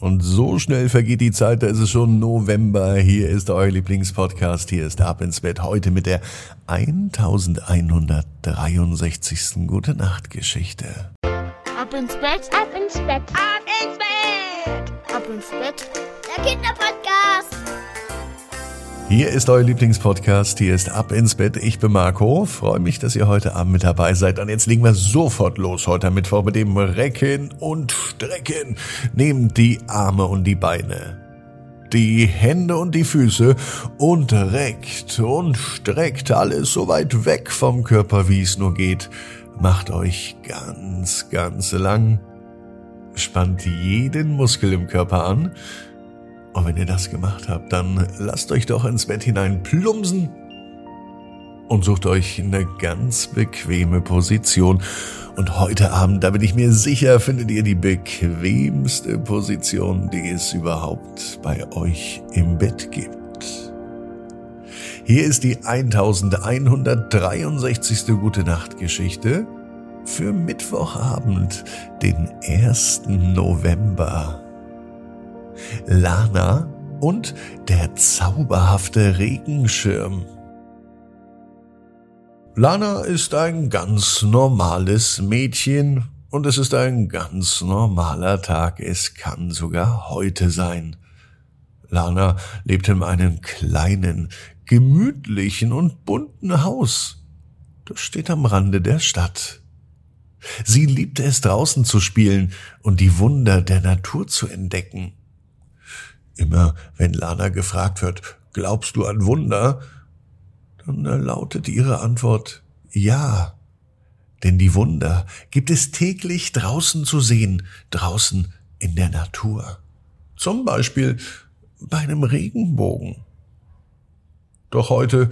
Und so schnell vergeht die Zeit, da ist es schon November. Hier ist euer Lieblingspodcast. Hier ist Ab ins Bett heute mit der 1163. Gute Nacht Geschichte. Ab ins Bett, ab ins Bett, ab ins Bett, ab ins Bett. Der Kinderpodcast. Hier ist euer Lieblingspodcast. Hier ist Ab ins Bett. Ich bin Marco. Freue mich, dass ihr heute Abend mit dabei seid. Und jetzt legen wir sofort los heute Mittwoch mit dem Recken und Strecken. Nehmt die Arme und die Beine, die Hände und die Füße und reckt und streckt alles so weit weg vom Körper, wie es nur geht. Macht euch ganz, ganz lang. Spannt jeden Muskel im Körper an wenn ihr das gemacht habt, dann lasst euch doch ins Bett hinein plumpsen und sucht euch eine ganz bequeme Position. Und heute Abend, da bin ich mir sicher, findet ihr die bequemste Position, die es überhaupt bei euch im Bett gibt. Hier ist die 1163. Gute Nacht Geschichte für Mittwochabend, den 1. November. Lana und der zauberhafte Regenschirm. Lana ist ein ganz normales Mädchen und es ist ein ganz normaler Tag. Es kann sogar heute sein. Lana lebt in einem kleinen, gemütlichen und bunten Haus. Das steht am Rande der Stadt. Sie liebte es draußen zu spielen und die Wunder der Natur zu entdecken. Immer wenn Lana gefragt wird, glaubst du an Wunder? Dann lautet ihre Antwort ja. Denn die Wunder gibt es täglich draußen zu sehen, draußen in der Natur. Zum Beispiel bei einem Regenbogen. Doch heute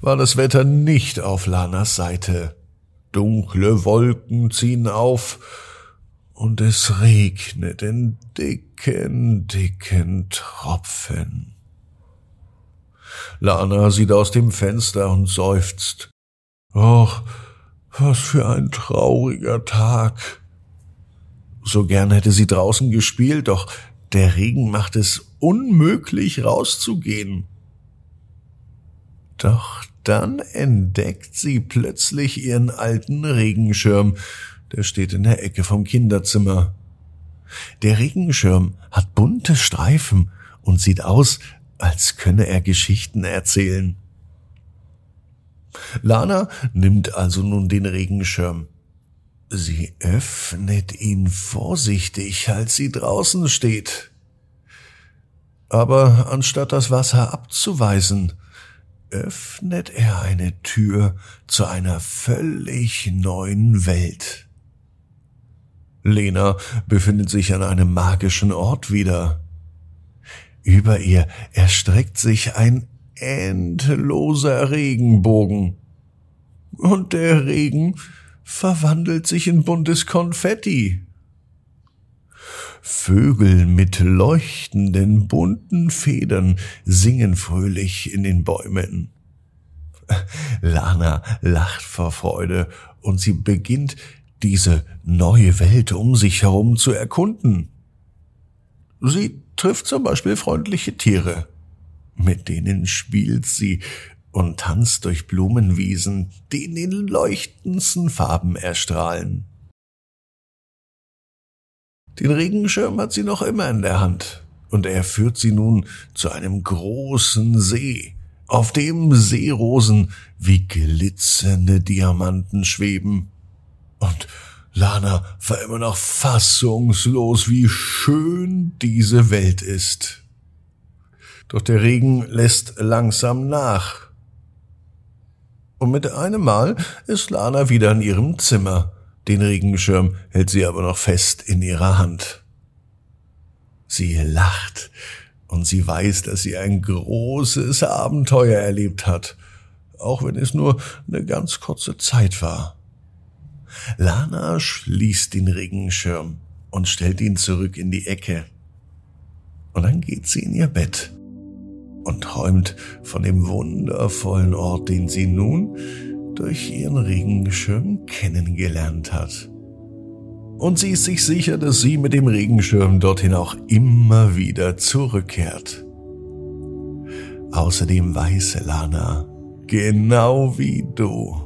war das Wetter nicht auf Lanas Seite. Dunkle Wolken ziehen auf, und es regnet in dicken, dicken Tropfen. Lana sieht aus dem Fenster und seufzt. Och, was für ein trauriger Tag. So gern hätte sie draußen gespielt, doch der Regen macht es unmöglich rauszugehen. Doch dann entdeckt sie plötzlich ihren alten Regenschirm, der steht in der Ecke vom Kinderzimmer. Der Regenschirm hat bunte Streifen und sieht aus, als könne er Geschichten erzählen. Lana nimmt also nun den Regenschirm. Sie öffnet ihn vorsichtig, als sie draußen steht. Aber anstatt das Wasser abzuweisen, öffnet er eine Tür zu einer völlig neuen Welt. Lena befindet sich an einem magischen Ort wieder. Über ihr erstreckt sich ein endloser Regenbogen. Und der Regen verwandelt sich in buntes Konfetti. Vögel mit leuchtenden bunten Federn singen fröhlich in den Bäumen. Lana lacht vor Freude und sie beginnt diese neue Welt um sich herum zu erkunden. Sie trifft zum Beispiel freundliche Tiere, mit denen spielt sie und tanzt durch Blumenwiesen, die in den leuchtendsten Farben erstrahlen. Den Regenschirm hat sie noch immer in der Hand, und er führt sie nun zu einem großen See, auf dem Seerosen wie glitzernde Diamanten schweben. Und Lana war immer noch fassungslos, wie schön diese Welt ist. Doch der Regen lässt langsam nach. Und mit einem Mal ist Lana wieder in ihrem Zimmer. Den Regenschirm hält sie aber noch fest in ihrer Hand. Sie lacht und sie weiß, dass sie ein großes Abenteuer erlebt hat, auch wenn es nur eine ganz kurze Zeit war. Lana schließt den Regenschirm und stellt ihn zurück in die Ecke. Und dann geht sie in ihr Bett und träumt von dem wundervollen Ort, den sie nun durch ihren Regenschirm kennengelernt hat. Und sie ist sich sicher, dass sie mit dem Regenschirm dorthin auch immer wieder zurückkehrt. Außerdem weiß Lana, genau wie du.